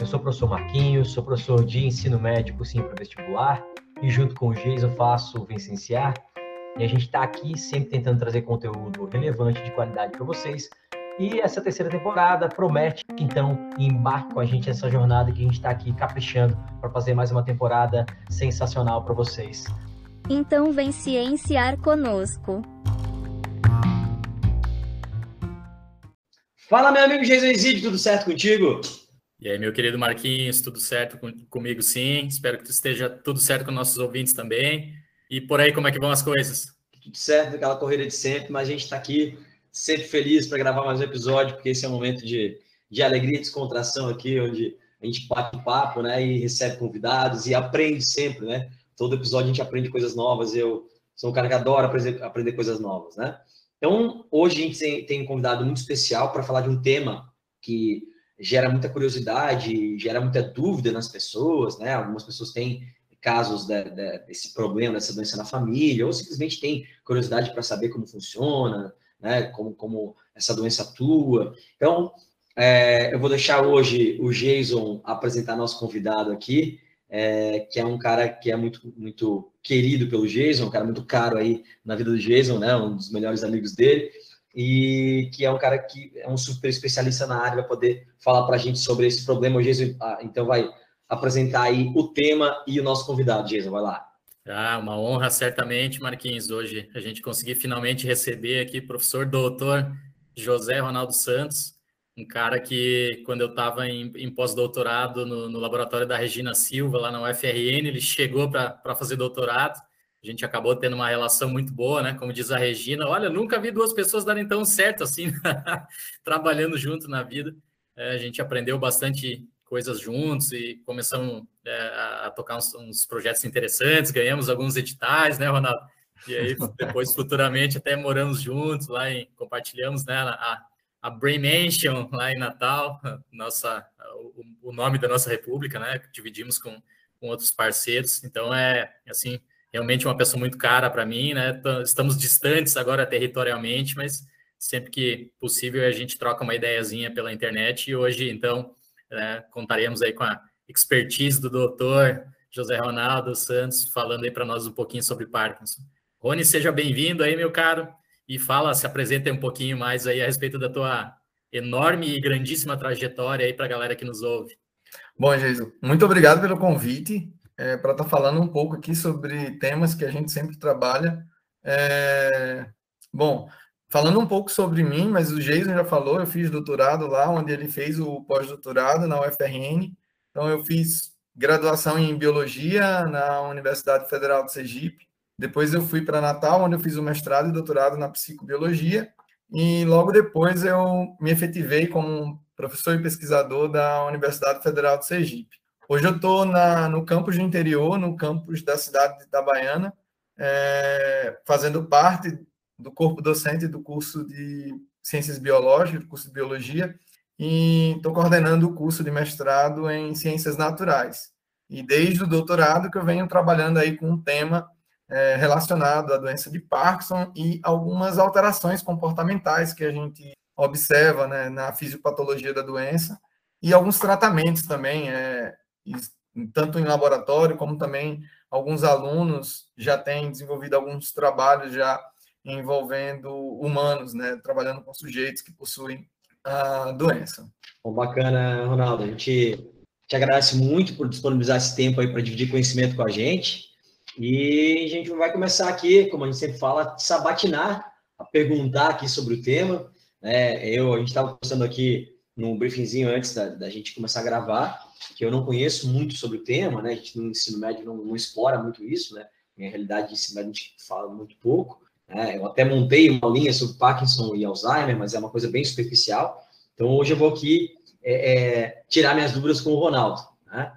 Eu sou o professor Marquinhos, sou professor de ensino médico sim para vestibular e junto com o Jason faço o Vicenciar. E a gente está aqui sempre tentando trazer conteúdo relevante de qualidade para vocês. E essa terceira temporada promete, então, embarque com a gente nessa jornada que a gente está aqui caprichando para fazer mais uma temporada sensacional para vocês. Então vem cienciar conosco. Fala, meu amigo Jason Exídio, tudo certo contigo? E aí, meu querido Marquinhos, tudo certo com, comigo sim? Espero que esteja tudo certo com nossos ouvintes também. E por aí, como é que vão as coisas? Tudo certo, aquela corrida de sempre, mas a gente está aqui sempre feliz para gravar mais um episódio, porque esse é um momento de, de alegria e descontração aqui, onde a gente bate papo, né, e recebe convidados e aprende sempre, né? Todo episódio a gente aprende coisas novas. Eu sou um cara que adora aprender, coisas novas, né? Então, hoje a gente tem um convidado muito especial para falar de um tema que gera muita curiosidade, gera muita dúvida nas pessoas, né? Algumas pessoas têm casos de, de, desse problema, dessa doença na família, ou simplesmente têm curiosidade para saber como funciona, né? Como, como essa doença atua. Então, é, eu vou deixar hoje o Jason apresentar nosso convidado aqui é, que é um cara que é muito, muito querido pelo Jason, um cara muito caro aí na vida do Jason, né? Um dos melhores amigos dele e que é um cara que é um super especialista na área, vai poder falar para a gente sobre esse problema. O Jason, ah, então, vai apresentar aí o tema e o nosso convidado. Jason, vai lá. Ah, uma honra, certamente, Marquinhos, hoje a gente conseguir finalmente receber aqui o professor doutor José Ronaldo Santos, um cara que, quando eu estava em, em pós-doutorado no, no, laboratório da Regina Silva, lá na UFRN, ele chegou para fazer doutorado. A gente acabou tendo uma relação muito boa, né? Como diz a Regina, olha, nunca vi duas pessoas darem tão certo assim, trabalhando junto na vida. É, a gente aprendeu bastante coisas juntos e começamos é, a tocar uns, uns, projetos interessantes, ganhamos alguns editais, né, Ronaldo? E aí, depois, futuramente, até moramos juntos lá e compartilhamos né, a, a Brain Mansion lá em Natal, nossa, o, o, nome da nossa república, né? Dividimos com, com outros parceiros. Então é assim realmente uma pessoa muito cara para mim, né? Estamos distantes agora territorialmente, mas sempre que possível a gente troca uma ideiazinha pela internet. E hoje, então, né, contaremos aí com a expertise do doutor José Ronaldo Santos, falando aí para nós um pouquinho sobre Parkinson. Rony, seja bem-vindo aí, meu caro e fala, se apresenta um pouquinho mais aí a respeito da tua enorme e grandíssima trajetória aí para a galera que nos ouve. Bom, Jesus, muito obrigado pelo convite é, para estar tá falando um pouco aqui sobre temas que a gente sempre trabalha. É, bom, falando um pouco sobre mim, mas o Jason já falou, eu fiz doutorado lá, onde ele fez o pós-doutorado na UFRN. Então, eu fiz graduação em biologia na Universidade Federal de Sergipe. Depois eu fui para Natal, onde eu fiz o mestrado e doutorado na psicobiologia. E logo depois eu me efetivei como professor e pesquisador da Universidade Federal de Sergipe. Hoje eu estou no campus do interior, no campus da cidade de Itabaiana, é, fazendo parte do corpo docente do curso de Ciências Biológicas, do curso de Biologia, e estou coordenando o curso de mestrado em Ciências Naturais. E desde o doutorado que eu venho trabalhando aí com um tema é, relacionado à doença de Parkinson e algumas alterações comportamentais que a gente observa né, na fisiopatologia da doença e alguns tratamentos também, é, tanto em laboratório como também alguns alunos já têm desenvolvido alguns trabalhos já envolvendo humanos, né, trabalhando com sujeitos que possuem a doença. Bom, bacana, Ronaldo. A gente te agradece muito por disponibilizar esse tempo aí para dividir conhecimento com a gente. E a gente vai começar aqui, como a gente sempre fala, sabatinar, a perguntar aqui sobre o tema. É, eu, a gente estava conversando aqui no briefingzinho antes da, da, gente começar a gravar, que eu não conheço muito sobre o tema, né? A gente no ensino médio não, não explora muito isso, né? Em realidade, de ensino médio a gente fala muito pouco. Né? Eu até montei uma linha sobre Parkinson e Alzheimer, mas é uma coisa bem superficial. Então, hoje eu vou aqui é, é, tirar minhas dúvidas com o Ronaldo. Né?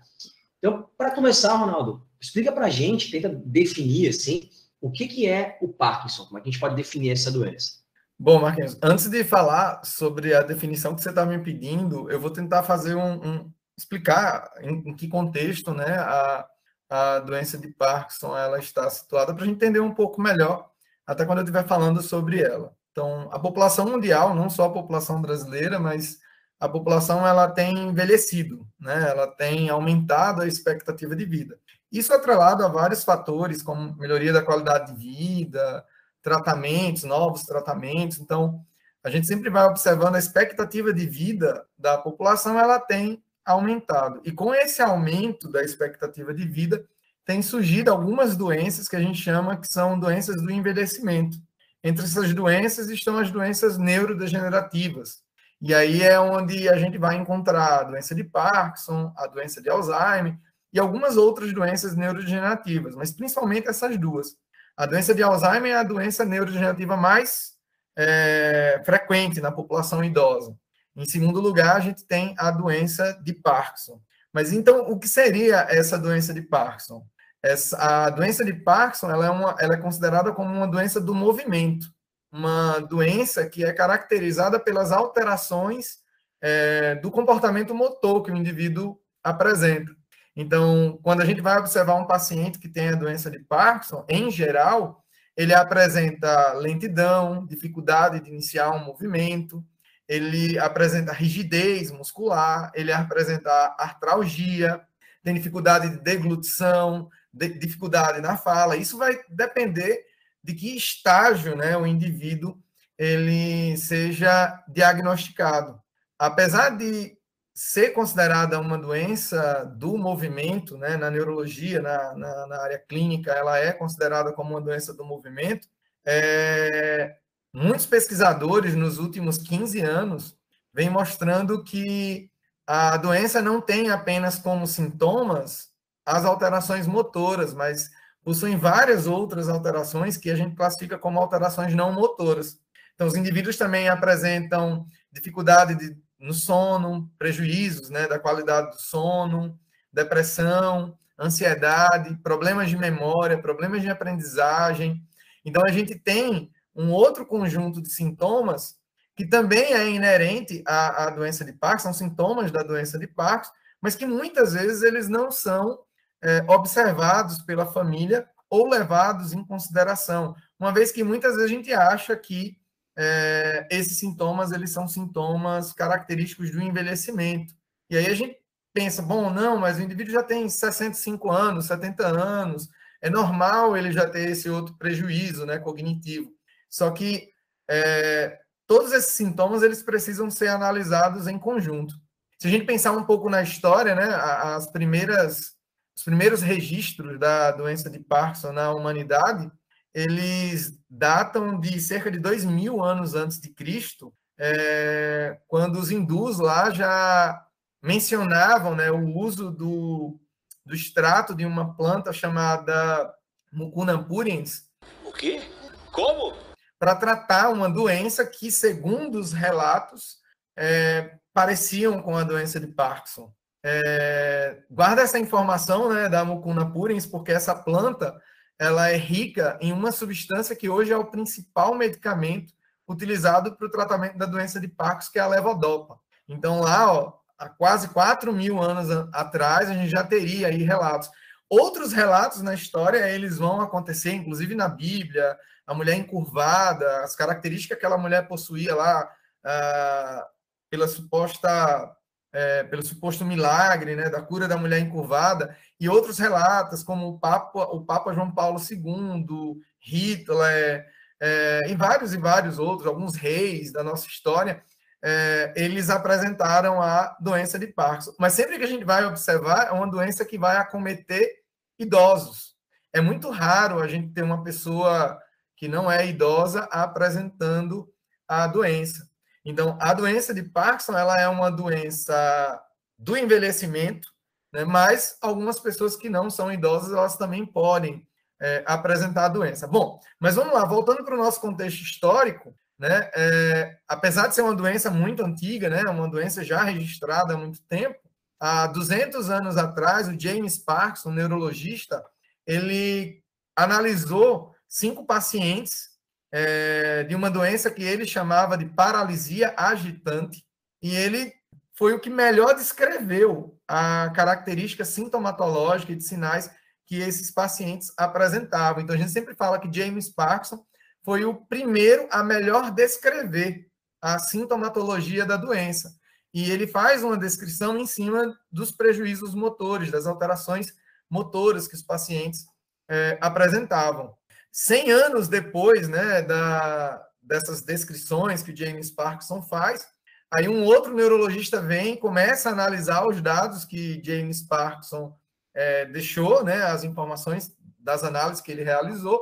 Então, para começar, Ronaldo, explica para a gente, tenta definir assim, o que, que é o Parkinson, como é que a gente pode definir essa doença. Bom, Marquinhos, antes de falar sobre a definição que você está me pedindo, eu vou tentar fazer um, um explicar em, em, que contexto, né, a, a doença de Parkinson ela está situada para a gente entender um pouco melhor, até quando eu estiver falando sobre ela. Então, a população mundial, não só a população brasileira, mas a população ela tem envelhecido, né? Ela tem aumentado a expectativa de vida. Isso é atrelado a vários fatores, como melhoria da qualidade de vida, tratamentos, novos tratamentos. Então, a gente sempre vai observando a expectativa de vida da população, ela tem aumentado. E com esse aumento da expectativa de vida, tem surgido algumas doenças que a gente chama que são doenças do envelhecimento. Entre essas doenças estão as doenças neurodegenerativas, e aí é onde a gente vai encontrar a doença de Parkinson, a doença de Alzheimer e algumas outras doenças neurodegenerativas, mas principalmente essas duas. A doença de Alzheimer é a doença neurodegenerativa mais é, frequente na população idosa. Em segundo lugar, a gente tem a doença de Parkinson. Mas então, o que seria essa doença de Parkinson? Essa, a doença de Parkinson ela é, uma, ela é considerada como uma doença do movimento uma doença que é caracterizada pelas alterações é, do comportamento motor que o indivíduo apresenta. Então, quando a gente vai observar um paciente que tem a doença de Parkinson, em geral, ele apresenta lentidão, dificuldade de iniciar um movimento, ele apresenta rigidez muscular, ele apresenta artralgia, tem dificuldade de deglutição, de, dificuldade na fala. Isso vai depender de que estágio né, o indivíduo ele seja diagnosticado. Apesar de ser considerada uma doença do movimento, né, na neurologia, na, na, na, área clínica, ela é considerada como uma doença do movimento. É, muitos pesquisadores nos últimos 15 anos vêm mostrando que a doença não tem apenas como sintomas as alterações motoras, mas possuem várias outras alterações que a gente classifica como alterações não motoras. Então, os indivíduos também apresentam dificuldade de, no sono, prejuízos né, da qualidade do sono, depressão, ansiedade, problemas de memória, problemas de aprendizagem. Então, a gente tem um outro conjunto de sintomas que também é inerente à, à doença de Parkinson, são sintomas da doença de Parkinson, mas que muitas vezes eles não são é, observados pela família ou levados em consideração, uma vez que muitas vezes a gente acha que é, esses sintomas eles são sintomas característicos do envelhecimento. E aí a gente pensa, bom, não, mas o indivíduo já tem 65 anos, 70 anos, é normal ele já ter esse outro prejuízo né, cognitivo. Só que é, todos esses sintomas eles precisam ser analisados em conjunto. Se a gente pensar um pouco na história, né, as primeiras os primeiros registros da doença de Parkinson na humanidade, eles datam de cerca de dois mil anos antes de Cristo, é, quando os hindus lá já mencionavam né, o uso do, do extrato de uma planta chamada Mucuna purins. O quê? Como? Para tratar uma doença que, segundo os relatos, é, pareciam com a doença de Parkinson. É, guarda essa informação né, da Mucuna purins, porque essa planta ela é rica em uma substância que hoje é o principal medicamento utilizado para o tratamento da doença de Parkinson, que é a levodopa. Então, lá, ó, há quase 4 mil anos atrás, a gente já teria aí relatos. Outros relatos na história, eles vão acontecer, inclusive na Bíblia, a mulher encurvada, as características que aquela mulher possuía lá, ah, pela suposta é, pelo suposto milagre né, da cura da mulher encurvada, e outros relatos, como o Papa, o Papa João Paulo II, Hitler, é, e vários e vários outros, alguns reis da nossa história, é, eles apresentaram a doença de Parkinson. Mas sempre que a gente vai observar, é uma doença que vai acometer idosos. É muito raro a gente ter uma pessoa que não é idosa apresentando a doença. Então, a doença de Parkinson ela é uma doença do envelhecimento, né? mas algumas pessoas que não são idosas elas também podem é, apresentar a doença. Bom, mas vamos lá, voltando para o nosso contexto histórico, né? É, apesar de ser uma doença muito antiga, né? Uma doença já registrada há muito tempo. Há 200 anos atrás, o James Parkinson, um neurologista, ele analisou cinco pacientes é, de uma doença que ele chamava de paralisia agitante, e ele foi o que melhor descreveu a característica sintomatológica e de sinais que esses pacientes apresentavam. Então, a gente sempre fala que James Parkinson foi o primeiro a melhor descrever a sintomatologia da doença. E ele faz uma descrição em cima dos prejuízos motores, das alterações motoras que os pacientes é, apresentavam. Cem anos depois né, da, dessas descrições que James Parkinson faz, aí um outro neurologista vem, começa a analisar os dados que James Parkinson é, deixou, né, as informações das análises que ele realizou,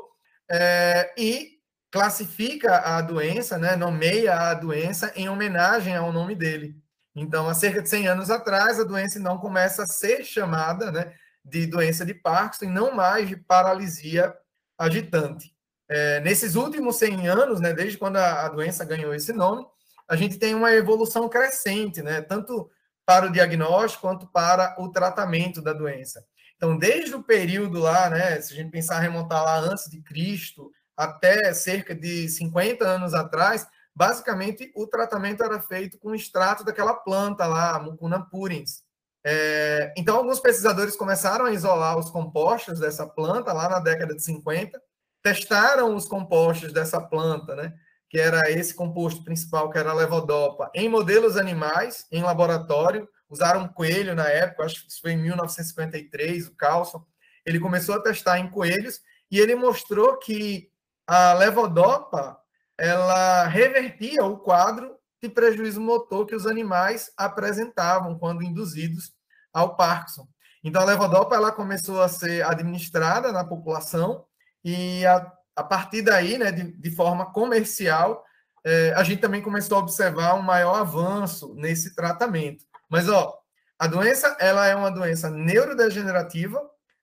é, e classifica a doença, né, nomeia a doença em homenagem ao nome dele. Então, há cerca de 100 anos atrás, a doença não começa a ser chamada né, de doença de Parkinson não mais de paralisia agitante. É, nesses últimos 100 anos, né, desde quando a, a, doença ganhou esse nome, a gente tem uma evolução crescente, né, tanto para o diagnóstico quanto para o tratamento da doença. Então, desde o período lá, né, se a gente pensar remontar lá antes de Cristo, até cerca de 50 anos atrás, basicamente o tratamento era feito com extrato daquela planta lá, Mucuna purins. É, então, alguns pesquisadores começaram a isolar os compostos dessa planta lá na década de 50, testaram os compostos dessa planta, né, que era esse composto principal, que era a levodopa, em modelos animais, em laboratório, usaram um coelho na época, acho que isso foi em 1953, o Carlson, ele começou a testar em coelhos e ele mostrou que a levodopa ela revertia o quadro de prejuízo motor que os animais apresentavam quando induzidos ao Parkinson. Então, a levodopa ela começou a ser administrada na população e a, a partir daí, né, de, de forma comercial, é, a gente também começou a observar um maior avanço nesse tratamento. Mas, ó, a doença ela é uma doença neurodegenerativa,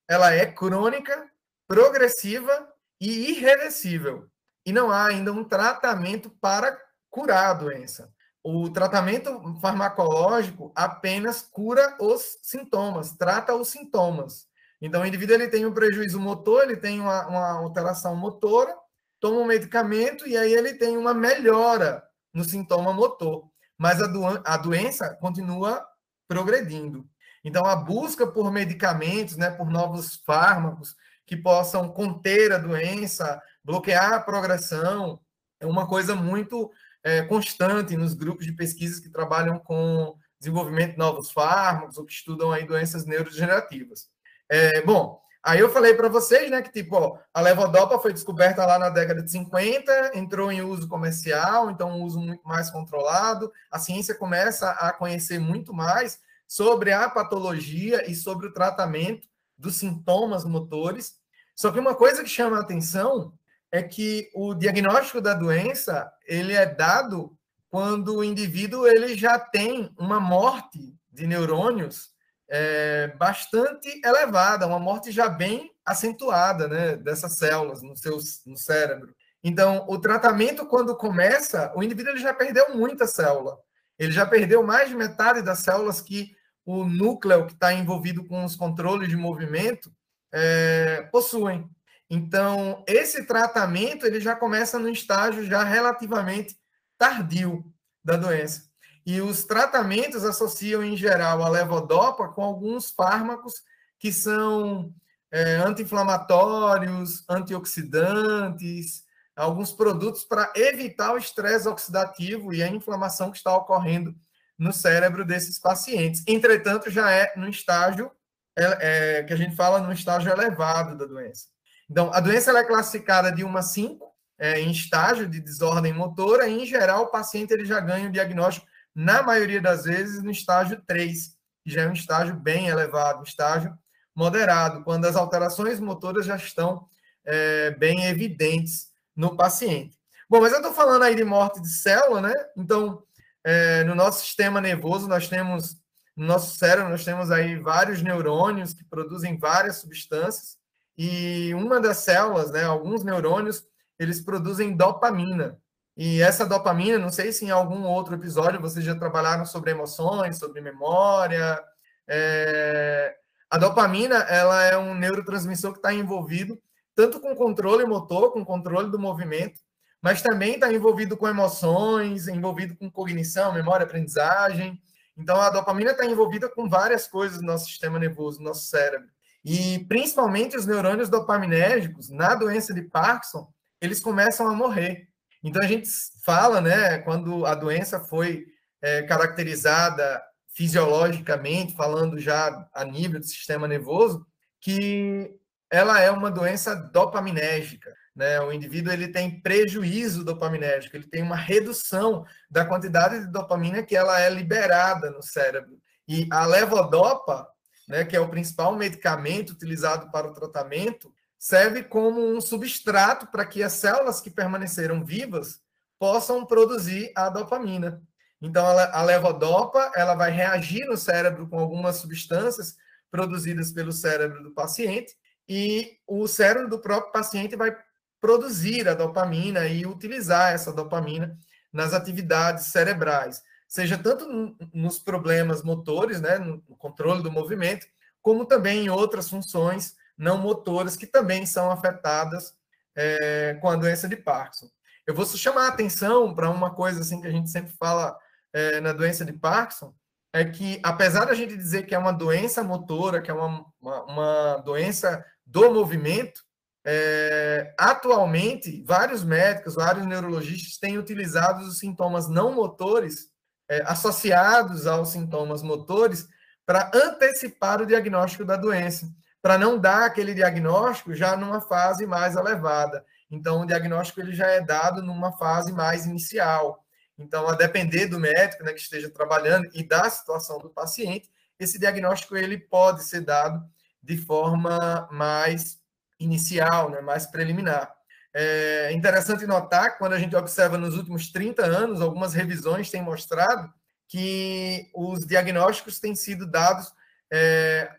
ela é crônica, progressiva e irreversível. E não há ainda um tratamento para curar a doença. O tratamento farmacológico apenas cura os sintomas, trata os sintomas. Então, o indivíduo ele tem um prejuízo motor, ele tem uma, uma alteração motora, toma um medicamento e aí ele tem uma melhora no sintoma motor. Mas a, do, a doença continua progredindo. Então, a busca por medicamentos, né, por novos fármacos, que possam conter a doença, bloquear a progressão, é uma coisa muito é, constante nos grupos de pesquisas que trabalham com desenvolvimento de novos fármacos ou que estudam aí doenças neurodegenerativas. É, bom, aí eu falei para vocês, né, que tipo, ó, a levodopa foi descoberta lá na década de 50, entrou em uso comercial, então um uso muito mais controlado, a ciência começa a conhecer muito mais sobre a patologia e sobre o tratamento dos sintomas motores. Só que uma coisa que chama a atenção é que o diagnóstico da doença ele é dado quando o indivíduo ele já tem uma morte de neurônios é, bastante elevada, uma morte já bem acentuada né, dessas células no, seu, no cérebro. Então, o tratamento, quando começa, o indivíduo ele já perdeu muita célula. Ele já perdeu mais de metade das células que o núcleo que está envolvido com os controles de movimento é, possuem. Então, esse tratamento ele já começa no estágio já relativamente tardio da doença. E os tratamentos associam, em geral, a levodopa com alguns fármacos que são é, anti-inflamatórios, antioxidantes, alguns produtos para evitar o estresse oxidativo e a inflamação que está ocorrendo no cérebro desses pacientes. Entretanto, já é no estágio é, é, que a gente fala no estágio elevado da doença. Então, a doença é classificada de 1 a 5. é, em estágio de desordem motora, e, em geral, o paciente ele já ganha o diagnóstico, na maioria das vezes, no estágio 3, que já é um estágio bem elevado, um estágio moderado, quando as alterações motoras já estão é, bem evidentes no paciente. Bom, mas eu estou falando aí de morte de célula, né? Então, é, no nosso sistema nervoso, nós temos, no nosso cérebro, nós temos aí vários neurônios que produzem várias substâncias, e uma das células, né, alguns neurônios, eles produzem dopamina. E essa dopamina, não sei se em algum outro episódio vocês já trabalharam sobre emoções, sobre memória. É... A dopamina, ela é um neurotransmissor que está envolvido tanto com controle motor, com controle do movimento, mas também está envolvido com emoções, envolvido com cognição, memória, aprendizagem. Então, a dopamina está envolvida com várias coisas no nosso sistema nervoso, no nosso cérebro. E principalmente os neurônios dopaminérgicos, na doença de Parkinson, eles começam a morrer. Então a gente fala, né, quando a doença foi é, caracterizada fisiologicamente, falando já a nível do sistema nervoso, que ela é uma doença dopaminérgica. Né? O indivíduo ele tem prejuízo dopaminérgico, ele tem uma redução da quantidade de dopamina que ela é liberada no cérebro. E a levodopa, né, que é o principal medicamento utilizado para o tratamento, serve como um substrato para que as células que permaneceram vivas possam produzir a dopamina. Então, a levodopa ela vai reagir no cérebro com algumas substâncias produzidas pelo cérebro do paciente e o cérebro do próprio paciente vai produzir a dopamina e utilizar essa dopamina nas atividades cerebrais, seja tanto nos problemas motores, né, no controle do movimento, como também em outras funções não motoras que também são afetadas é, com a doença de Parkinson. Eu vou chamar a atenção para uma coisa assim que a gente sempre fala é, na doença de Parkinson, é que apesar da gente dizer que é uma doença motora, que é uma, uma, uma doença do movimento, é, atualmente vários médicos, vários neurologistas têm utilizado os sintomas não motores é, associados aos sintomas motores para antecipar o diagnóstico da doença para não dar aquele diagnóstico já numa fase mais elevada. Então, o diagnóstico ele já é dado numa fase mais inicial. Então, a depender do médico né, que esteja trabalhando e da situação do paciente, esse diagnóstico ele pode ser dado de forma mais inicial, né, mais preliminar. É interessante notar quando a gente observa nos últimos 30 anos, algumas revisões têm mostrado que os diagnósticos têm sido dados é,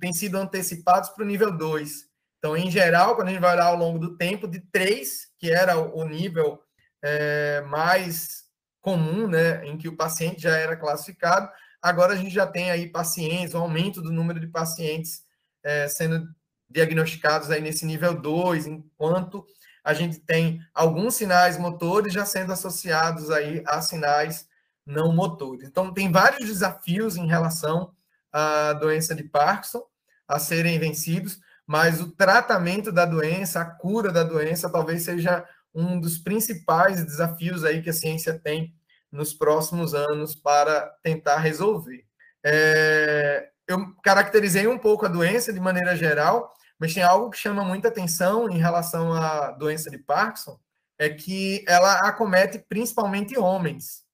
têm sido antecipados para o nível 2. Então, em geral, quando a gente vai olhar ao longo do tempo, de 3, que era o nível é, mais comum, né, em que o paciente já era classificado, agora a gente já tem aí pacientes, um aumento do número de pacientes é, sendo diagnosticados aí nesse nível 2, enquanto a gente tem alguns sinais motores já sendo associados aí a sinais não motores. Então, tem vários desafios em relação a doença de Parkinson a serem vencidos, mas o tratamento da doença, a cura da doença, talvez seja um dos principais desafios aí que a ciência tem nos próximos anos para tentar resolver. É, eu caracterizei um pouco a doença de maneira geral, mas tem algo que chama muita atenção em relação à doença de Parkinson, é que ela acomete principalmente homens.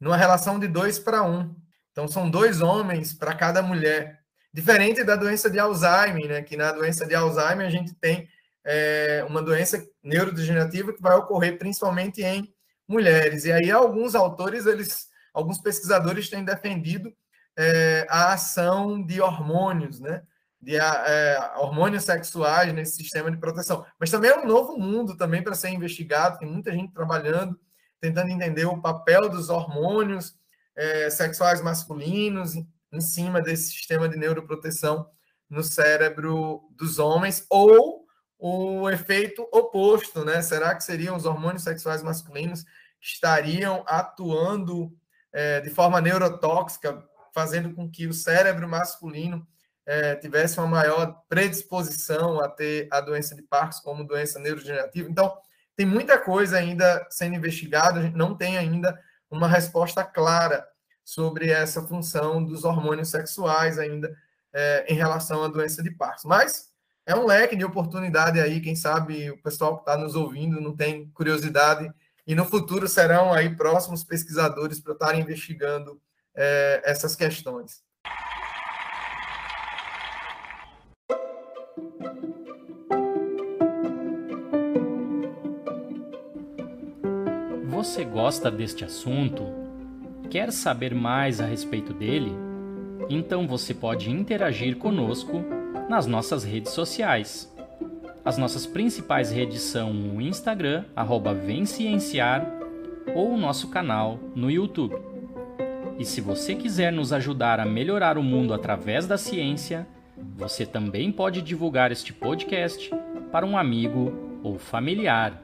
numa relação de dois para um. Então, são dois homens para cada mulher. Diferente da doença de Alzheimer, né? que na doença de Alzheimer a gente tem é, uma doença neurodegenerativa que vai ocorrer principalmente em mulheres. E aí, alguns autores, eles, alguns pesquisadores têm defendido é, a ação de hormônios, né? de é, hormônios sexuais nesse sistema de proteção. Mas também é um novo mundo também para ser investigado, tem muita gente trabalhando tentando entender o papel dos hormônios é, sexuais masculinos em cima desse sistema de neuroproteção no cérebro dos homens, ou o efeito oposto, né? Será que seriam os hormônios sexuais masculinos que estariam atuando é, de forma neurotóxica, fazendo com que o cérebro masculino é, tivesse uma maior predisposição a ter a doença de Parkinson como doença neurodegenerativa? Então, tem muita coisa ainda sendo investigada, a gente não tem ainda uma resposta clara sobre essa função dos hormônios sexuais ainda é, em relação à doença de Parkinson. Mas é um leque de oportunidade aí, quem sabe o pessoal que está nos ouvindo não tem curiosidade e no futuro serão aí próximos pesquisadores para estarem investigando é, essas questões. Você gosta deste assunto? Quer saber mais a respeito dele? Então você pode interagir conosco nas nossas redes sociais. As nossas principais redes são o Instagram, arroba ou o nosso canal no YouTube. E se você quiser nos ajudar a melhorar o mundo através da ciência, você também pode divulgar este podcast para um amigo ou familiar.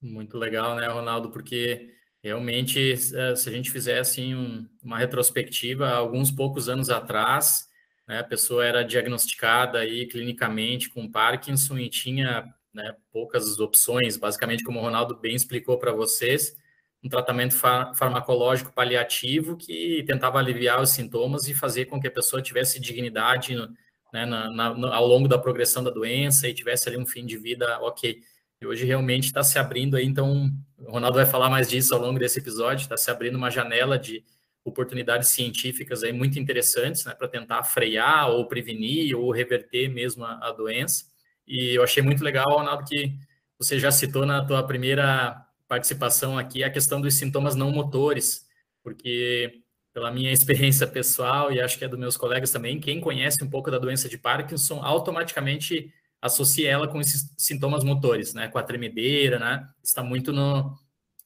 Muito legal, né, Ronaldo? Porque Realmente, eh, se a gente fizesse assim, um, uma retrospectiva, alguns poucos anos atrás, né, a pessoa era diagnosticada aí clinicamente com Parkinson e tinha né, poucas opções, basicamente, como o Ronaldo bem explicou para vocês, um tratamento far farmacológico paliativo que tentava aliviar os sintomas e fazer com que a pessoa tivesse dignidade né, na, na, ao longo da progressão da doença e tivesse ali um fim de vida ok. E hoje realmente está se abrindo aí, então o Ronaldo vai falar mais disso ao longo desse episódio, está se abrindo uma janela de oportunidades científicas aí muito interessantes, né, para tentar frear ou prevenir ou reverter mesmo a, a, doença. E eu achei muito legal, Ronaldo, que você já citou na tua primeira participação aqui a questão dos sintomas não motores, porque pela minha experiência pessoal e acho que é dos meus colegas também, quem conhece um pouco da doença de Parkinson automaticamente associa ela com esses sintomas motores, né? Com a tremedeira, né? Está muito no,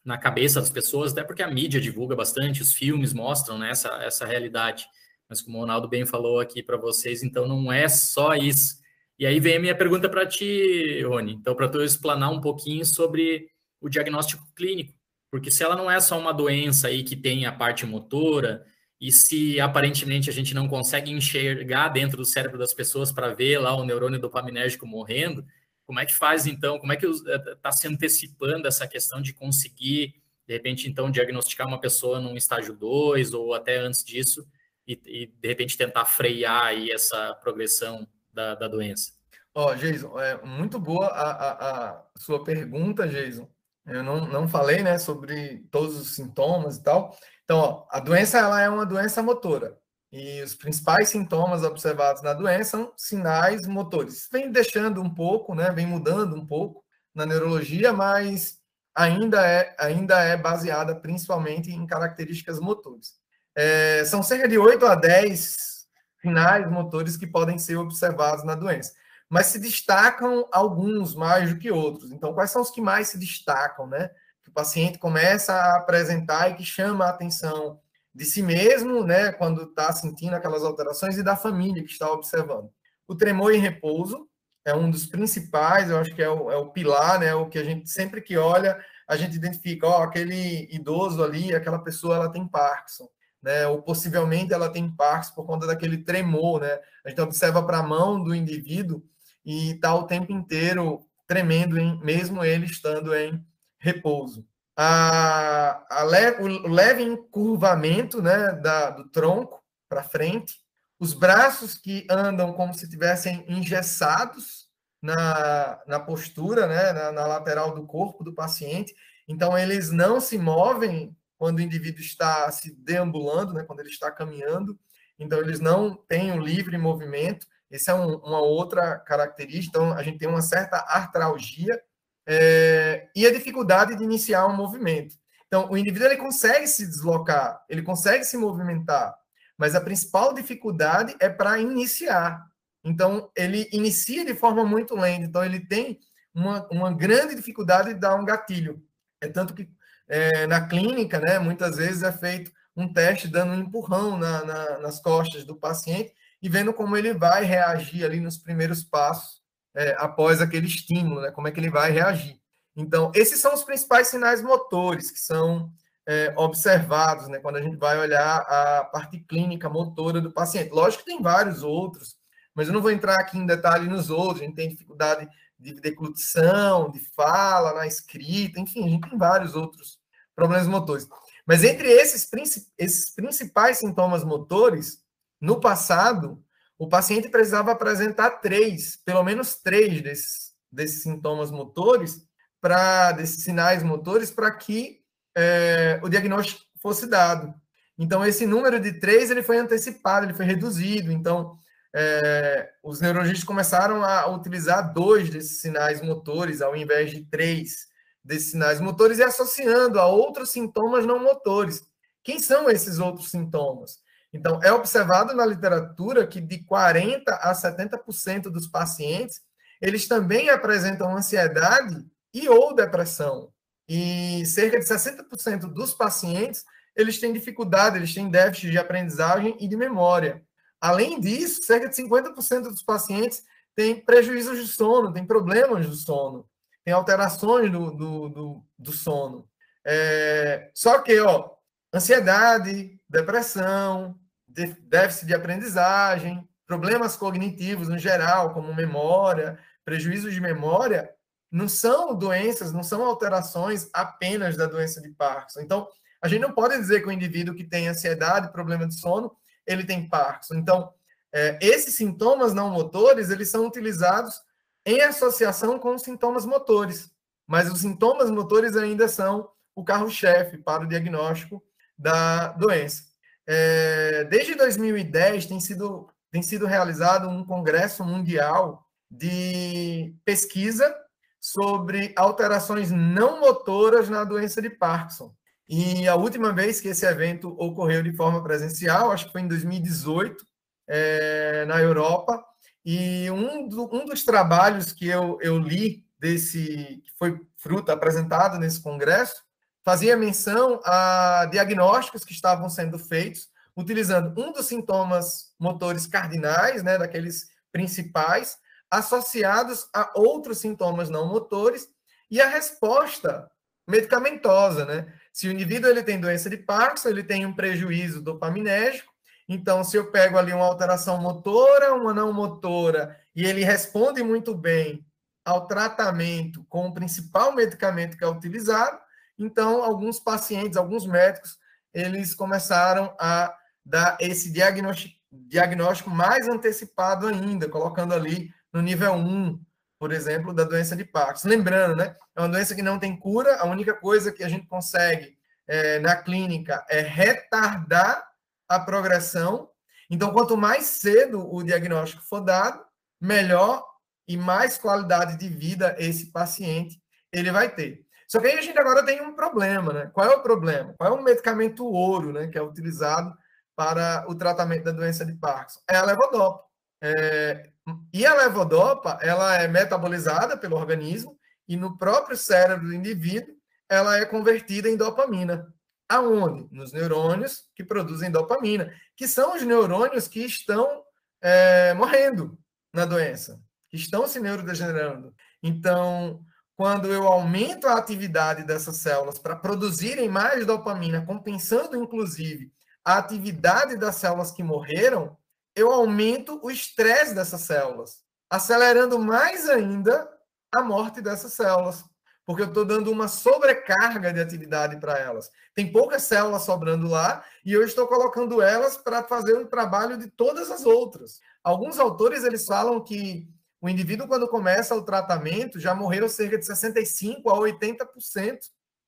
na cabeça das pessoas, até porque a mídia divulga bastante, os filmes mostram né, essa, essa realidade. Mas como o Ronaldo bem falou aqui para vocês, então não é só isso. E aí vem a minha pergunta para ti, Rony. Então, para tu explanar um pouquinho sobre o diagnóstico clínico. Porque se ela não é só uma doença aí que tem a parte motora, e se aparentemente a gente não consegue enxergar dentro do cérebro das pessoas para ver lá o neurônio dopaminérgico morrendo, como é que faz então? Como é que está eh, se antecipando essa questão de conseguir, de repente, então, diagnosticar uma pessoa num estágio 2 ou até antes disso e, e, de repente tentar frear aí essa progressão da, da doença? Ó, oh, Jason, é muito boa a, a, a, sua pergunta, Jason. Eu não, não falei, né, sobre todos os sintomas e tal, então, ó, a doença ela é uma doença motora. E os principais sintomas observados na doença são sinais motores. Vem deixando um pouco, né, vem mudando um pouco na neurologia, mas ainda é, ainda é baseada principalmente em características motores. É, são cerca de 8 a 10 sinais motores que podem ser observados na doença. Mas se destacam alguns mais do que outros. Então, quais são os que mais se destacam, né? O paciente começa a apresentar e que chama a atenção de si mesmo, né, quando está sentindo aquelas alterações e da família que está observando. O tremor em repouso é um dos principais, eu acho que é o, é o pilar, né, o que a gente sempre que olha, a gente identifica, ó, aquele idoso ali, aquela pessoa, ela tem Parkinson, né, ou possivelmente ela tem Parkinson por conta daquele tremor, né, a gente observa para a mão do indivíduo e está o tempo inteiro tremendo, em, mesmo ele estando em repouso. A, a le, o leve encurvamento né, da, do tronco para frente, os braços que andam como se tivessem engessados na, na postura, né, na, na lateral do corpo do paciente, então eles não se movem quando o indivíduo está se deambulando, né, quando ele está caminhando, então eles não têm um livre movimento. Essa é um, uma outra característica. Então a gente tem uma certa artralgia é, e a dificuldade de iniciar um movimento. Então, o indivíduo ele consegue se deslocar, ele consegue se movimentar, mas a principal dificuldade é para iniciar. Então, ele inicia de forma muito lenta, então ele tem uma, uma grande dificuldade de dar um gatilho. É tanto que é, na clínica, né, muitas vezes é feito um teste dando um empurrão na, na, nas costas do paciente e vendo como ele vai reagir ali nos primeiros passos é, após aquele estímulo, né? Como é que ele vai reagir. Então, esses são os principais sinais motores que são é, observados, né? Quando a gente vai olhar a parte clínica motora do paciente. Lógico que tem vários outros, mas eu não vou entrar aqui em detalhe nos outros. A gente tem dificuldade de deglutição, de fala, na escrita, enfim, a gente tem vários outros problemas motores. Mas entre esses, esses principais sintomas motores, no passado, o paciente precisava apresentar três, pelo menos três desses, desses sintomas motores, para desses sinais motores, para que é, o diagnóstico fosse dado. Então, esse número de três ele foi antecipado, ele foi reduzido. Então, é, os neurologistas começaram a utilizar dois desses sinais motores ao invés de três desses sinais motores e associando a outros sintomas não motores. Quem são esses outros sintomas? Então, é observado na literatura que de 40% a 70% dos pacientes, eles também apresentam ansiedade e ou depressão. E cerca de 60% dos pacientes, eles têm dificuldade, eles têm déficit de aprendizagem e de memória. Além disso, cerca de 50% dos pacientes têm prejuízos de sono, têm problemas do sono, têm alterações do, do, do, do sono. É, só que, ó, ansiedade, depressão, déficit de aprendizagem, problemas cognitivos no geral, como memória, prejuízos de memória, não são doenças, não são alterações apenas da doença de Parkinson. Então, a gente não pode dizer que o indivíduo que tem ansiedade, problema de sono, ele tem Parkinson. Então, é, esses sintomas não motores, eles são utilizados em associação com os sintomas motores. Mas os sintomas motores ainda são o carro-chefe para o diagnóstico da doença. É, desde 2010 tem sido, tem sido realizado um congresso mundial de pesquisa sobre alterações não motoras na doença de Parkinson. E a última vez que esse evento ocorreu de forma presencial, acho que foi em 2018, é, na Europa, e um, do, um dos trabalhos que eu, eu li desse, que foi fruto apresentado nesse congresso, fazia menção a diagnósticos que estavam sendo feitos utilizando um dos sintomas motores cardinais, né, daqueles principais, associados a outros sintomas não motores e a resposta medicamentosa, né? Se o indivíduo ele tem doença de Parkinson, ele tem um prejuízo dopaminérgico, então se eu pego ali uma alteração motora, uma não motora, e ele responde muito bem ao tratamento com o principal medicamento que é utilizado, então alguns pacientes, alguns médicos, eles começaram a dar esse diagnóstico, mais antecipado ainda, colocando ali no nível 1, por exemplo, da doença de Parkinson. Lembrando, né? É uma doença que não tem cura, a única coisa que a gente consegue é, na clínica é retardar a progressão. Então, quanto mais cedo o diagnóstico for dado, melhor e mais qualidade de vida esse paciente ele vai ter. Só que aí a gente agora tem um problema, né? Qual é o problema? Qual é o medicamento ouro, né, que é utilizado para o tratamento da doença de Parkinson? É a levodopa. É, e a levodopa, ela é metabolizada pelo organismo e no próprio cérebro do indivíduo, ela é convertida em dopamina. Aonde? Nos neurônios que produzem dopamina, que são os neurônios que estão é, morrendo na doença, que estão se neurodegenerando. Então, quando eu aumento a atividade dessas células para produzirem mais dopamina, compensando inclusive a atividade das células que morreram, eu aumento o estresse dessas células, acelerando mais ainda a morte dessas células, porque eu estou dando uma sobrecarga de atividade para elas. Tem poucas células sobrando lá e eu estou colocando elas para fazer um trabalho de todas as outras. Alguns autores eles falam que o indivíduo quando começa o tratamento já morreram cerca de 65 a 80%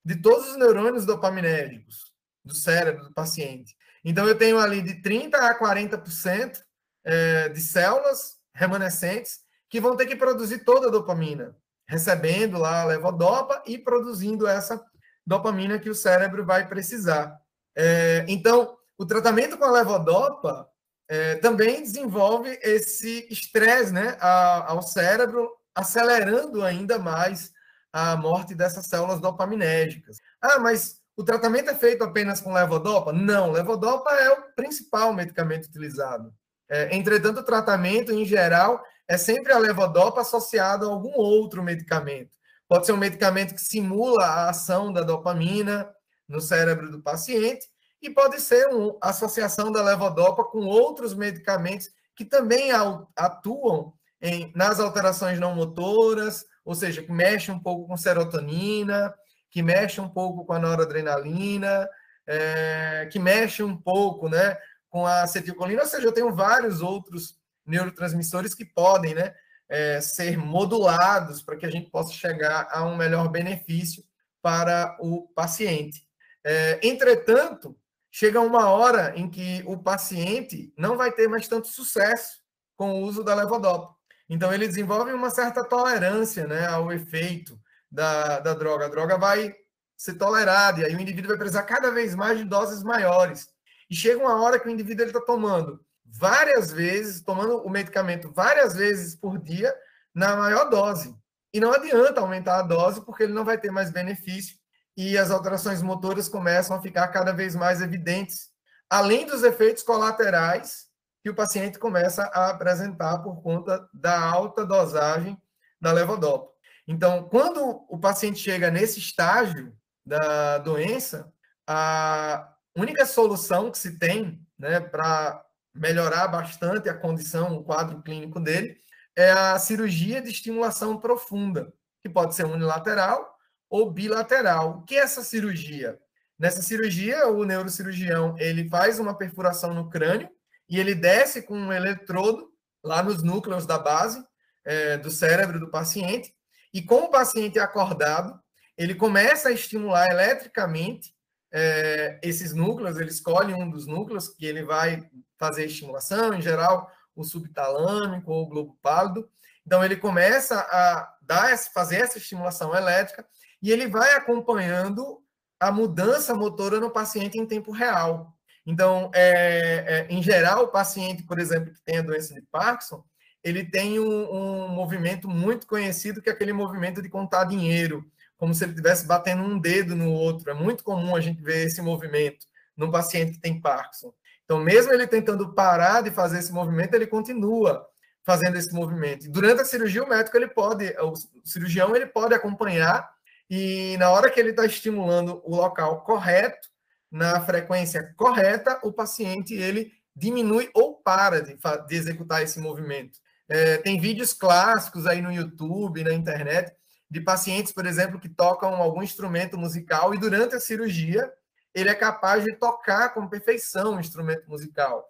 de todos os neurônios dopaminérgicos do cérebro do paciente. Então, eu tenho ali de 30% a 40% é, de células remanescentes que vão ter que produzir toda a dopamina, recebendo lá a levodopa e produzindo essa dopamina que o cérebro vai precisar. É, então, o tratamento com a levodopa é, também desenvolve esse estresse né, ao cérebro, acelerando ainda mais a morte dessas células dopaminérgicas. Ah, mas o tratamento é feito apenas com levodopa? Não, levodopa é o principal medicamento utilizado. É, entretanto, o tratamento, em geral, é sempre a levodopa associado a algum outro medicamento. Pode ser um medicamento que simula a ação da dopamina no cérebro do paciente, e pode ser uma associação da levodopa com outros medicamentos que também atuam em, nas alterações não motoras, ou seja, que mexem um pouco com serotonina, que mexe um pouco com a noradrenalina, é, que mexe um pouco né, com a acetilcolina, ou seja, eu tenho vários outros neurotransmissores que podem né, é, ser modulados para que a gente possa chegar a um melhor benefício para o paciente. É, entretanto, chega uma hora em que o paciente não vai ter mais tanto sucesso com o uso da levodopa. Então, ele desenvolve uma certa tolerância né, ao efeito da, da droga. A droga vai ser tolerada, e aí o indivíduo vai precisar cada vez mais de doses maiores. E chega uma hora que o indivíduo está tomando várias vezes, tomando o medicamento várias vezes por dia, na maior dose. E não adianta aumentar a dose, porque ele não vai ter mais benefício e as alterações motoras começam a ficar cada vez mais evidentes, além dos efeitos colaterais que o paciente começa a apresentar por conta da alta dosagem da levodopa. Então, quando o paciente chega nesse estágio da doença, a única solução que se tem né, para melhorar bastante a condição, o quadro clínico dele, é a cirurgia de estimulação profunda, que pode ser unilateral ou bilateral. O que é essa cirurgia? Nessa cirurgia, o neurocirurgião ele faz uma perfuração no crânio e ele desce com um eletrodo lá nos núcleos da base é, do cérebro do paciente e com o paciente acordado, ele começa a estimular eletricamente é, esses núcleos, ele escolhe um dos núcleos que ele vai fazer estimulação, em geral, o subtalâmico ou o globo pálido. Então, ele começa a dar, fazer essa estimulação elétrica e ele vai acompanhando a mudança motora no paciente em tempo real. Então, é, é, em geral, o paciente, por exemplo, que tem a doença de Parkinson, ele tem um, um movimento muito conhecido, que é aquele movimento de contar dinheiro como se ele estivesse batendo um dedo no outro. É muito comum a gente ver esse movimento num paciente que tem Parkinson. Então, mesmo ele tentando parar de fazer esse movimento, ele continua fazendo esse movimento. E durante a cirurgia, o médico ele pode, o cirurgião ele pode acompanhar e na hora que ele está estimulando o local correto, na frequência correta, o paciente ele diminui ou para de, de executar esse movimento. É, tem vídeos clássicos aí no YouTube, na internet, de pacientes, por exemplo, que tocam algum instrumento musical e durante a cirurgia ele é capaz de tocar com perfeição o instrumento musical.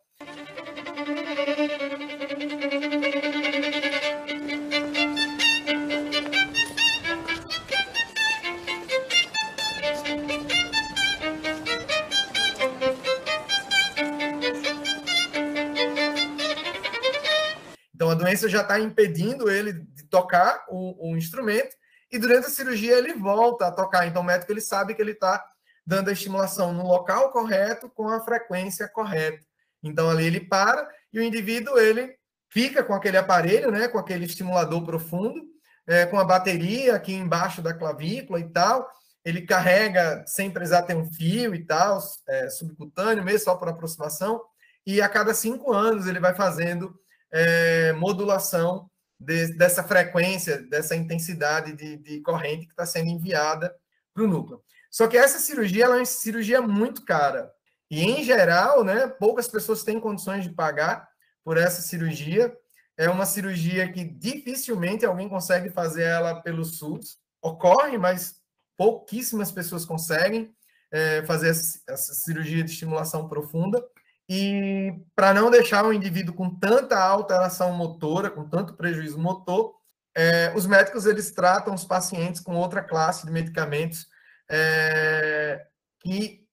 Doença já está impedindo ele de tocar o, o instrumento e durante a cirurgia ele volta a tocar. Então o médico ele sabe que ele está dando a estimulação no local correto com a frequência correta. Então ali ele para e o indivíduo ele fica com aquele aparelho, né, com aquele estimulador profundo, é, com a bateria aqui embaixo da clavícula e tal. Ele carrega sem precisar ter um fio e tal, é, subcutâneo mesmo, só por aproximação. E a cada cinco anos ele vai fazendo é, modulação de, dessa frequência, dessa intensidade de, de corrente que está sendo enviada para o núcleo. Só que essa cirurgia é uma cirurgia muito cara. E, em geral, né, poucas pessoas têm condições de pagar por essa cirurgia. É uma cirurgia que dificilmente alguém consegue fazer ela pelo SUS. Ocorre, mas pouquíssimas pessoas conseguem é, fazer essa cirurgia de estimulação profunda. E para não deixar o indivíduo com tanta alteração motora, com tanto prejuízo motor, é, os médicos eles tratam os pacientes com outra classe de medicamentos é, que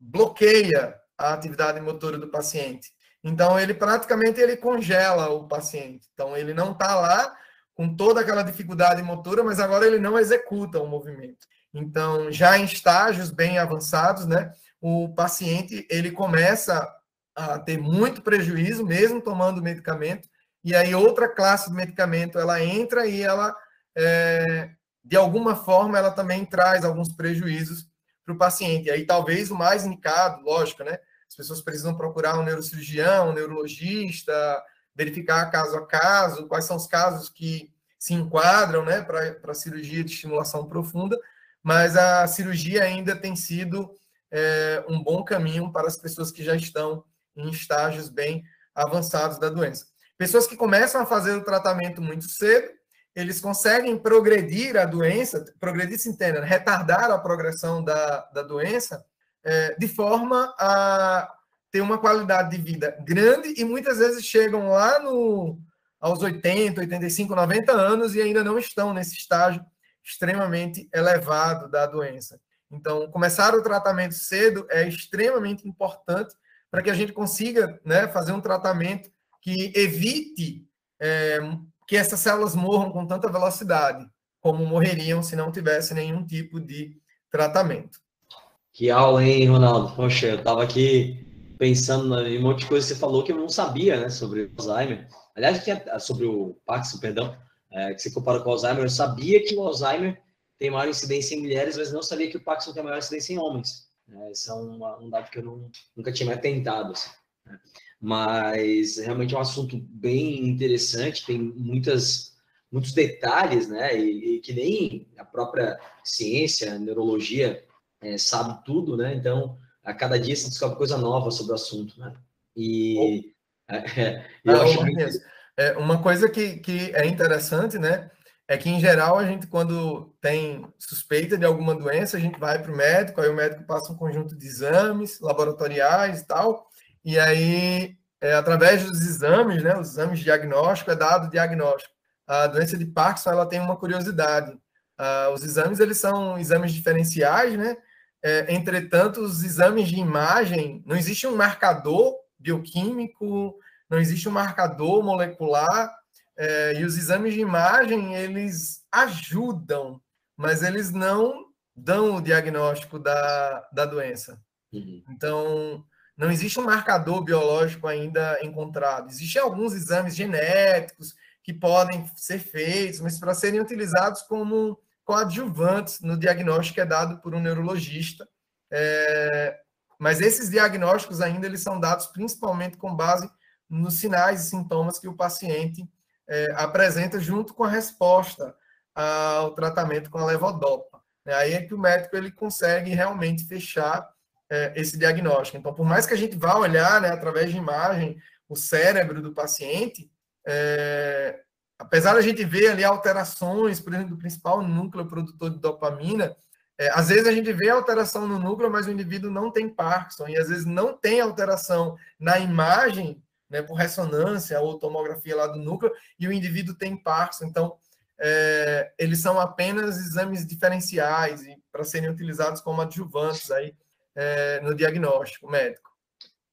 bloqueia a atividade motora do paciente. Então ele praticamente ele congela o paciente. Então ele não está lá com toda aquela dificuldade motora, mas agora ele não executa o movimento. Então já em estágios bem avançados, né? O paciente ele começa a ter muito prejuízo, mesmo tomando medicamento, e aí outra classe de medicamento ela entra e ela, é, de alguma forma, ela também traz alguns prejuízos para o paciente. E aí talvez o mais indicado, lógico, né? As pessoas precisam procurar um neurocirurgião, um neurologista, verificar caso a caso, quais são os casos que se enquadram né, para a cirurgia de estimulação profunda, mas a cirurgia ainda tem sido é, um bom caminho para as pessoas que já estão em estágios bem avançados da doença. Pessoas que começam a fazer o tratamento muito cedo, eles conseguem progredir a doença, progredir se entenda, retardar a progressão da, da doença é, de forma a ter uma qualidade de vida grande e muitas vezes chegam lá no, aos 80, 85, 90 anos e ainda não estão nesse estágio extremamente elevado da doença. Então, começar o tratamento cedo é extremamente importante para que a gente consiga né, fazer um tratamento que evite é, que essas células morram com tanta velocidade, como morreriam se não tivesse nenhum tipo de tratamento. Que aula, hein, Ronaldo? Poxa, eu estava aqui pensando em um monte de coisa que você falou que eu não sabia, né, sobre Alzheimer. Aliás, sobre o Parkinson, perdão, é, que você compara com o Alzheimer, eu sabia que o Alzheimer tem maior incidência em mulheres, mas não sabia que o Parkinson tem maior incidência em homens. É, esse é uma, um dado que eu não, nunca tinha me atentado. Assim, né? Mas realmente é um assunto bem interessante, tem muitas, muitos detalhes, né? E, e que nem a própria ciência, a neurologia é, sabe tudo, né? Então, a cada dia se descobre coisa nova sobre o assunto, né? E oh. é, eu ah, acho é, uma coisa que, que é interessante, né? É que, em geral, a gente, quando tem suspeita de alguma doença, a gente vai para o médico, aí o médico passa um conjunto de exames laboratoriais e tal, e aí, é, através dos exames, né, os exames de diagnóstico, é dado o diagnóstico. A doença de Parkinson, ela tem uma curiosidade. Os exames, eles são exames diferenciais, né? É, entretanto, os exames de imagem, não existe um marcador bioquímico, não existe um marcador molecular é, e os exames de imagem, eles ajudam, mas eles não dão o diagnóstico da, da doença. Uhum. Então, não existe um marcador biológico ainda encontrado. Existem alguns exames genéticos que podem ser feitos, mas para serem utilizados como coadjuvantes no diagnóstico que é dado por um neurologista. É, mas esses diagnósticos ainda eles são dados principalmente com base nos sinais e sintomas que o paciente é, apresenta junto com a resposta ao tratamento com a levodopa. Aí é que o médico ele consegue realmente fechar é, esse diagnóstico. Então, por mais que a gente vá olhar, né, através de imagem, o cérebro do paciente, é, apesar da gente ver ali alterações, por exemplo, do principal núcleo produtor de dopamina, é, às vezes a gente vê alteração no núcleo, mas o indivíduo não tem Parkinson, e às vezes não tem alteração na imagem né, por ressonância ou tomografia lá do núcleo, e o indivíduo tem Parkinson. Então, é, eles são apenas exames diferenciais para serem utilizados como adjuvantes aí, é, no diagnóstico médico.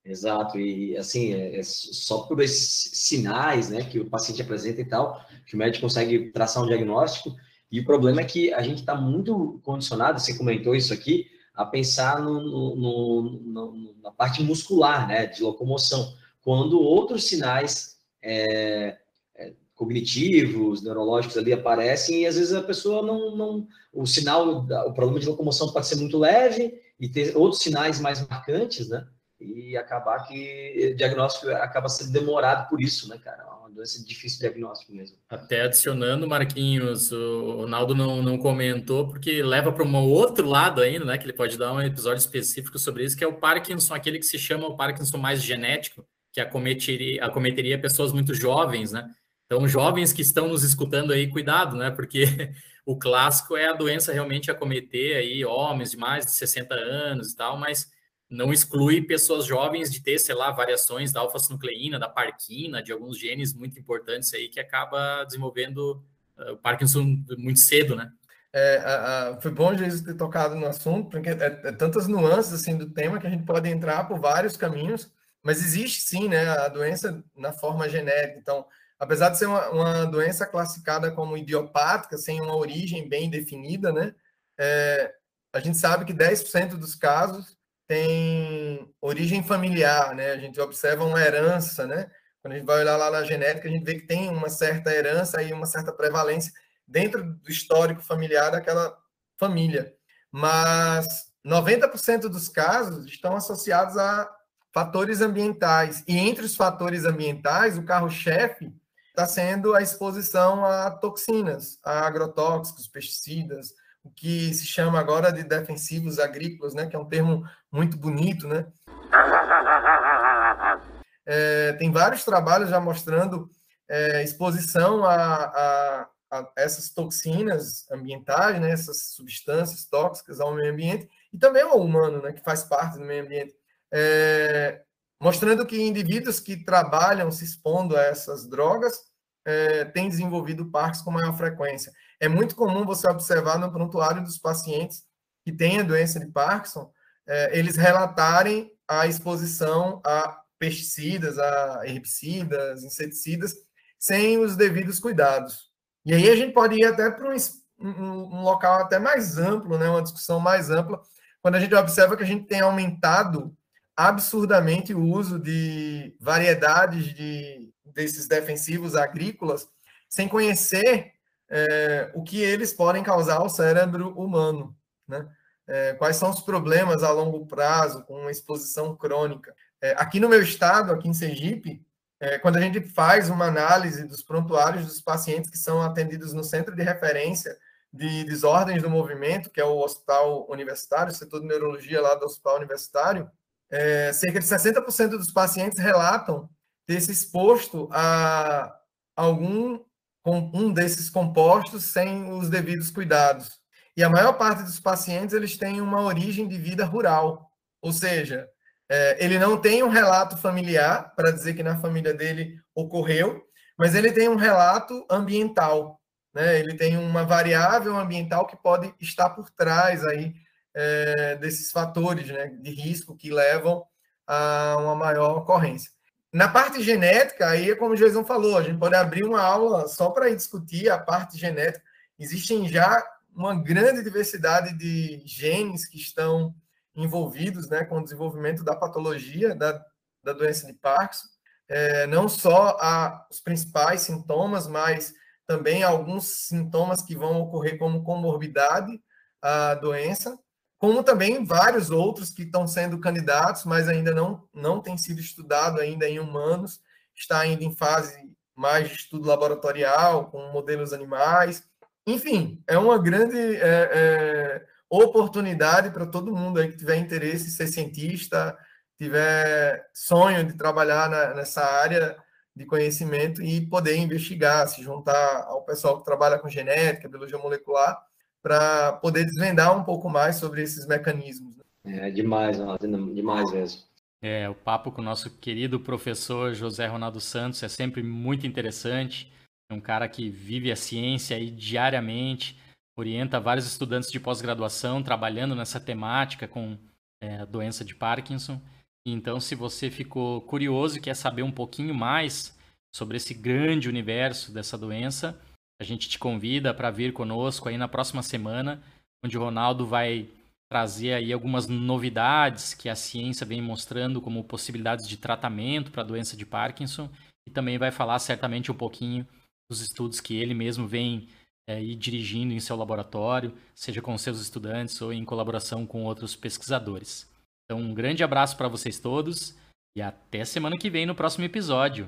Exato, e assim, é, é, só por esses sinais né, que o paciente apresenta e tal, que o médico consegue traçar um diagnóstico, e o problema é que a gente está muito condicionado, você comentou isso aqui, a pensar no, no, no, na parte muscular, né, de locomoção quando outros sinais é, é, cognitivos, neurológicos ali aparecem e às vezes a pessoa não, não o sinal, o problema de locomoção pode ser muito leve e ter outros sinais mais marcantes, né? E acabar que o diagnóstico acaba sendo demorado por isso, né, cara? É uma doença difícil de diagnóstico mesmo. Até adicionando, Marquinhos, o Naldo não, não comentou, porque leva para um outro lado ainda, né? Que ele pode dar um episódio específico sobre isso, que é o Parkinson, aquele que se chama o Parkinson mais genético, que acometeria, acometeria pessoas muito jovens, né? Então, jovens que estão nos escutando aí, cuidado, né? Porque o clássico é a doença realmente acometer aí homens de mais de 60 anos e tal, mas não exclui pessoas jovens de ter, sei lá, variações da alfa-sinucleína, da parquina, de alguns genes muito importantes aí que acaba desenvolvendo uh, o Parkinson muito cedo, né? É, a, a, foi bom Jesus ter tocado no assunto, porque é, é tantas nuances assim do tema que a gente pode entrar por vários caminhos. Mas existe sim, né, a doença na forma genética. Então, apesar de ser uma, uma doença classificada como idiopática, sem uma origem bem definida, né, é, a gente sabe que 10% dos casos tem origem familiar, né? A gente observa uma herança, né? Quando a gente vai olhar lá na genética, a gente vê que tem uma certa herança e uma certa prevalência dentro do histórico familiar daquela família. Mas 90% dos casos estão associados a fatores ambientais. E entre os fatores ambientais, o carro-chefe está sendo a exposição a toxinas, a agrotóxicos, pesticidas, o que se chama agora de defensivos agrícolas, né, que é um termo muito bonito, né? É, tem vários trabalhos já mostrando é, exposição a, a, a essas toxinas ambientais, né, essas substâncias tóxicas ao meio ambiente e também ao humano, né, que faz parte do meio ambiente, é, mostrando que indivíduos que trabalham se expondo a essas drogas é, têm desenvolvido Parkinson com maior frequência. É muito comum você observar no prontuário dos pacientes que têm a doença de Parkinson, é, eles relatarem a exposição a pesticidas, a herbicidas, inseticidas, sem os devidos cuidados. E aí a gente pode ir até para um, um, um, local até mais amplo, né, uma discussão mais ampla, quando a gente observa que a gente tem aumentado absurdamente o uso de variedades de, desses defensivos agrícolas, sem conhecer é, o que eles podem causar ao cérebro humano, né? É, quais são os problemas a longo prazo com exposição crônica. É, aqui no meu estado, aqui em Sergipe, quando a gente faz uma análise dos prontuários dos pacientes que são atendidos no centro de referência de desordens do movimento, que é o Hospital Universitário, o setor de neurologia lá do Hospital Universitário, é, cerca de 60% dos pacientes relatam ter se exposto a algum um desses compostos sem os devidos cuidados. E a maior parte dos pacientes eles têm uma origem de vida rural, ou seja, é, ele não tem um relato familiar para dizer que na família dele ocorreu, mas ele tem um relato ambiental, né? Ele tem uma variável ambiental que pode estar por trás aí é, desses fatores, né, de risco que levam a uma maior ocorrência. Na parte genética, aí é como o Jason falou, a gente pode abrir uma aula só para discutir a parte genética. Existem já uma grande diversidade de genes que estão envolvidos né, com o desenvolvimento da patologia da, da doença de Parkinson. É, não só a, os principais sintomas, mas também alguns sintomas que vão ocorrer como comorbidade à doença, como também vários outros que estão sendo candidatos, mas ainda não, não tem sido estudado ainda em humanos, está ainda em fase mais de estudo laboratorial, com modelos animais, enfim, é uma grande é, é, oportunidade para todo mundo aí que tiver interesse em ser cientista, tiver sonho de trabalhar na, nessa área de conhecimento e poder investigar, se juntar ao pessoal que trabalha com genética, biologia molecular, para poder desvendar um pouco mais sobre esses mecanismos. Né? É demais, demais mesmo. É, o papo com o nosso querido professor José Ronaldo Santos é sempre muito interessante. É um cara que vive a ciência aí diariamente, orienta vários estudantes de pós-graduação trabalhando nessa temática com é, a doença de Parkinson. Então, se você ficou curioso e quer saber um pouquinho mais sobre esse grande universo dessa doença, a gente te convida para vir conosco aí na próxima semana, onde o Ronaldo vai trazer aí algumas novidades que a ciência vem mostrando como possibilidades de tratamento para a doença de Parkinson e também vai falar certamente um pouquinho dos estudos que ele mesmo vem é, ir dirigindo em seu laboratório, seja com seus estudantes ou em colaboração com outros pesquisadores. Então, um grande abraço para vocês todos e até semana que vem no próximo episódio.